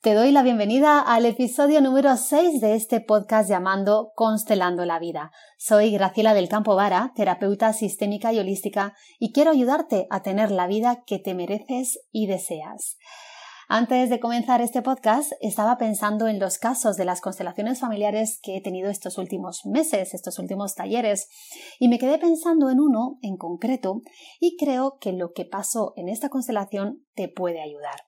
Te doy la bienvenida al episodio número 6 de este podcast llamando Constelando la Vida. Soy Graciela del Campo Vara, terapeuta sistémica y holística, y quiero ayudarte a tener la vida que te mereces y deseas. Antes de comenzar este podcast, estaba pensando en los casos de las constelaciones familiares que he tenido estos últimos meses, estos últimos talleres, y me quedé pensando en uno en concreto y creo que lo que pasó en esta constelación te puede ayudar.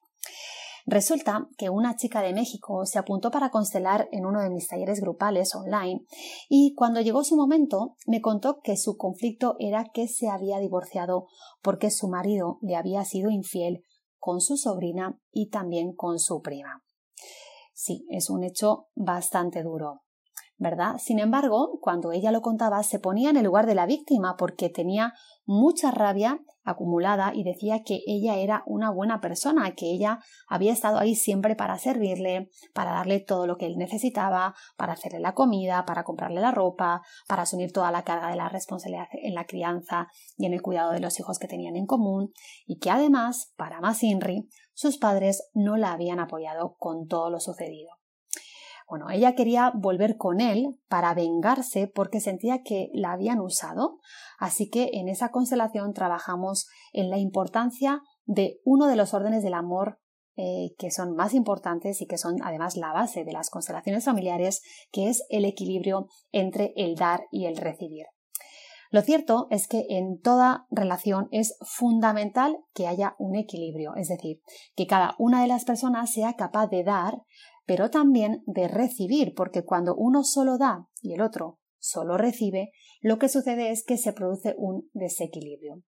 Resulta que una chica de México se apuntó para constelar en uno de mis talleres grupales online y cuando llegó su momento me contó que su conflicto era que se había divorciado porque su marido le había sido infiel con su sobrina y también con su prima. Sí, es un hecho bastante duro. ¿verdad? Sin embargo, cuando ella lo contaba, se ponía en el lugar de la víctima porque tenía mucha rabia acumulada y decía que ella era una buena persona, que ella había estado ahí siempre para servirle, para darle todo lo que él necesitaba, para hacerle la comida, para comprarle la ropa, para asumir toda la carga de la responsabilidad en la crianza y en el cuidado de los hijos que tenían en común, y que además, para más Inri, sus padres no la habían apoyado con todo lo sucedido. Bueno, ella quería volver con él para vengarse porque sentía que la habían usado, así que en esa constelación trabajamos en la importancia de uno de los órdenes del amor eh, que son más importantes y que son además la base de las constelaciones familiares, que es el equilibrio entre el dar y el recibir. Lo cierto es que en toda relación es fundamental que haya un equilibrio, es decir, que cada una de las personas sea capaz de dar pero también de recibir, porque cuando uno solo da y el otro solo recibe, lo que sucede es que se produce un desequilibrio.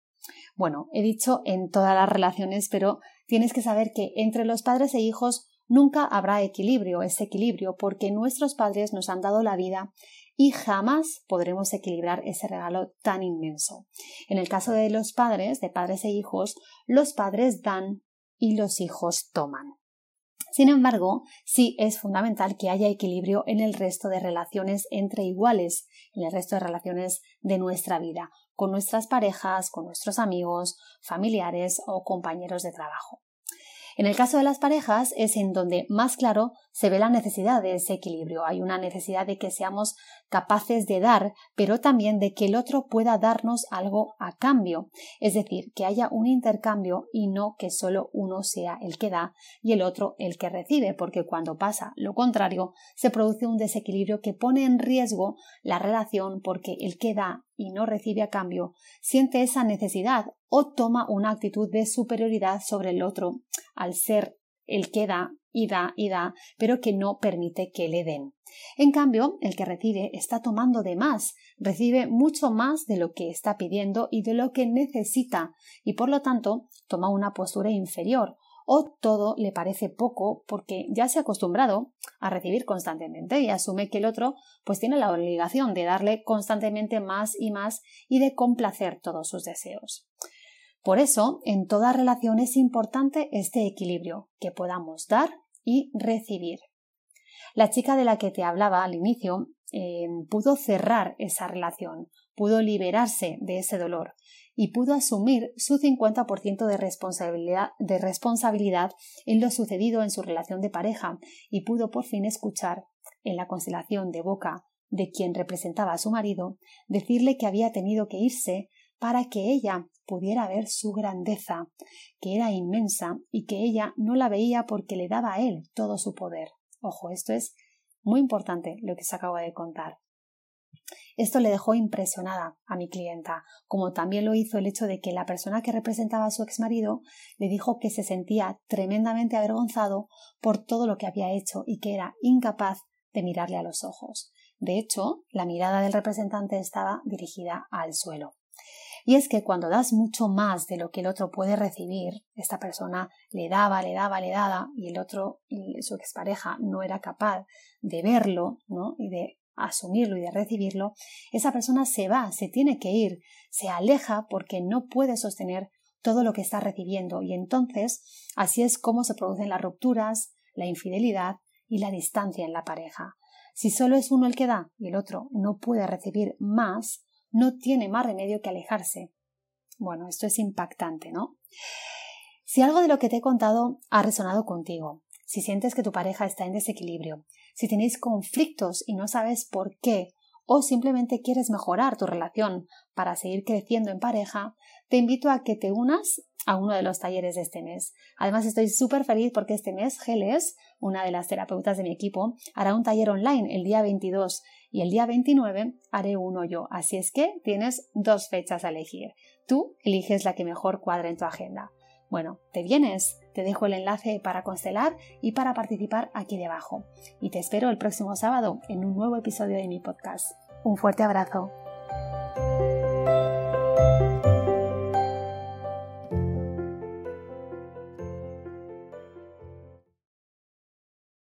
Bueno, he dicho en todas las relaciones, pero tienes que saber que entre los padres e hijos nunca habrá equilibrio, ese equilibrio, porque nuestros padres nos han dado la vida y jamás podremos equilibrar ese regalo tan inmenso. En el caso de los padres, de padres e hijos, los padres dan y los hijos toman. Sin embargo, sí es fundamental que haya equilibrio en el resto de relaciones entre iguales, en el resto de relaciones de nuestra vida, con nuestras parejas, con nuestros amigos, familiares o compañeros de trabajo. En el caso de las parejas es en donde más claro se ve la necesidad de ese equilibrio. Hay una necesidad de que seamos capaces de dar, pero también de que el otro pueda darnos algo a cambio. Es decir, que haya un intercambio y no que solo uno sea el que da y el otro el que recibe, porque cuando pasa lo contrario, se produce un desequilibrio que pone en riesgo la relación porque el que da y no recibe a cambio siente esa necesidad o toma una actitud de superioridad sobre el otro al ser el que da y da y da, pero que no permite que le den. En cambio, el que recibe está tomando de más, recibe mucho más de lo que está pidiendo y de lo que necesita, y por lo tanto toma una postura inferior, o todo le parece poco porque ya se ha acostumbrado a recibir constantemente y asume que el otro pues tiene la obligación de darle constantemente más y más y de complacer todos sus deseos. Por eso, en toda relación es importante este equilibrio, que podamos dar y recibir. La chica de la que te hablaba al inicio eh, pudo cerrar esa relación, pudo liberarse de ese dolor y pudo asumir su 50% de responsabilidad, de responsabilidad en lo sucedido en su relación de pareja y pudo por fin escuchar en la constelación de boca de quien representaba a su marido decirle que había tenido que irse para que ella pudiera ver su grandeza, que era inmensa y que ella no la veía porque le daba a él todo su poder. Ojo, esto es muy importante lo que se acaba de contar. Esto le dejó impresionada a mi clienta, como también lo hizo el hecho de que la persona que representaba a su exmarido le dijo que se sentía tremendamente avergonzado por todo lo que había hecho y que era incapaz de mirarle a los ojos. De hecho, la mirada del representante estaba dirigida al suelo. Y es que cuando das mucho más de lo que el otro puede recibir, esta persona le daba, le daba, le daba, y el otro, su expareja, no era capaz de verlo, ¿no? Y de asumirlo y de recibirlo, esa persona se va, se tiene que ir, se aleja porque no puede sostener todo lo que está recibiendo y entonces así es como se producen las rupturas, la infidelidad y la distancia en la pareja. Si solo es uno el que da y el otro no puede recibir más, no tiene más remedio que alejarse. Bueno, esto es impactante, ¿no? Si algo de lo que te he contado ha resonado contigo, si sientes que tu pareja está en desequilibrio, si tenéis conflictos y no sabes por qué, o simplemente quieres mejorar tu relación para seguir creciendo en pareja, te invito a que te unas a uno de los talleres de este mes. Además, estoy súper feliz porque este mes Geles, una de las terapeutas de mi equipo, hará un taller online el día 22 y el día 29 haré uno yo. Así es que tienes dos fechas a elegir. Tú eliges la que mejor cuadre en tu agenda. Bueno, ¿te vienes? Te dejo el enlace para constelar y para participar aquí debajo. Y te espero el próximo sábado en un nuevo episodio de mi podcast. Un fuerte abrazo.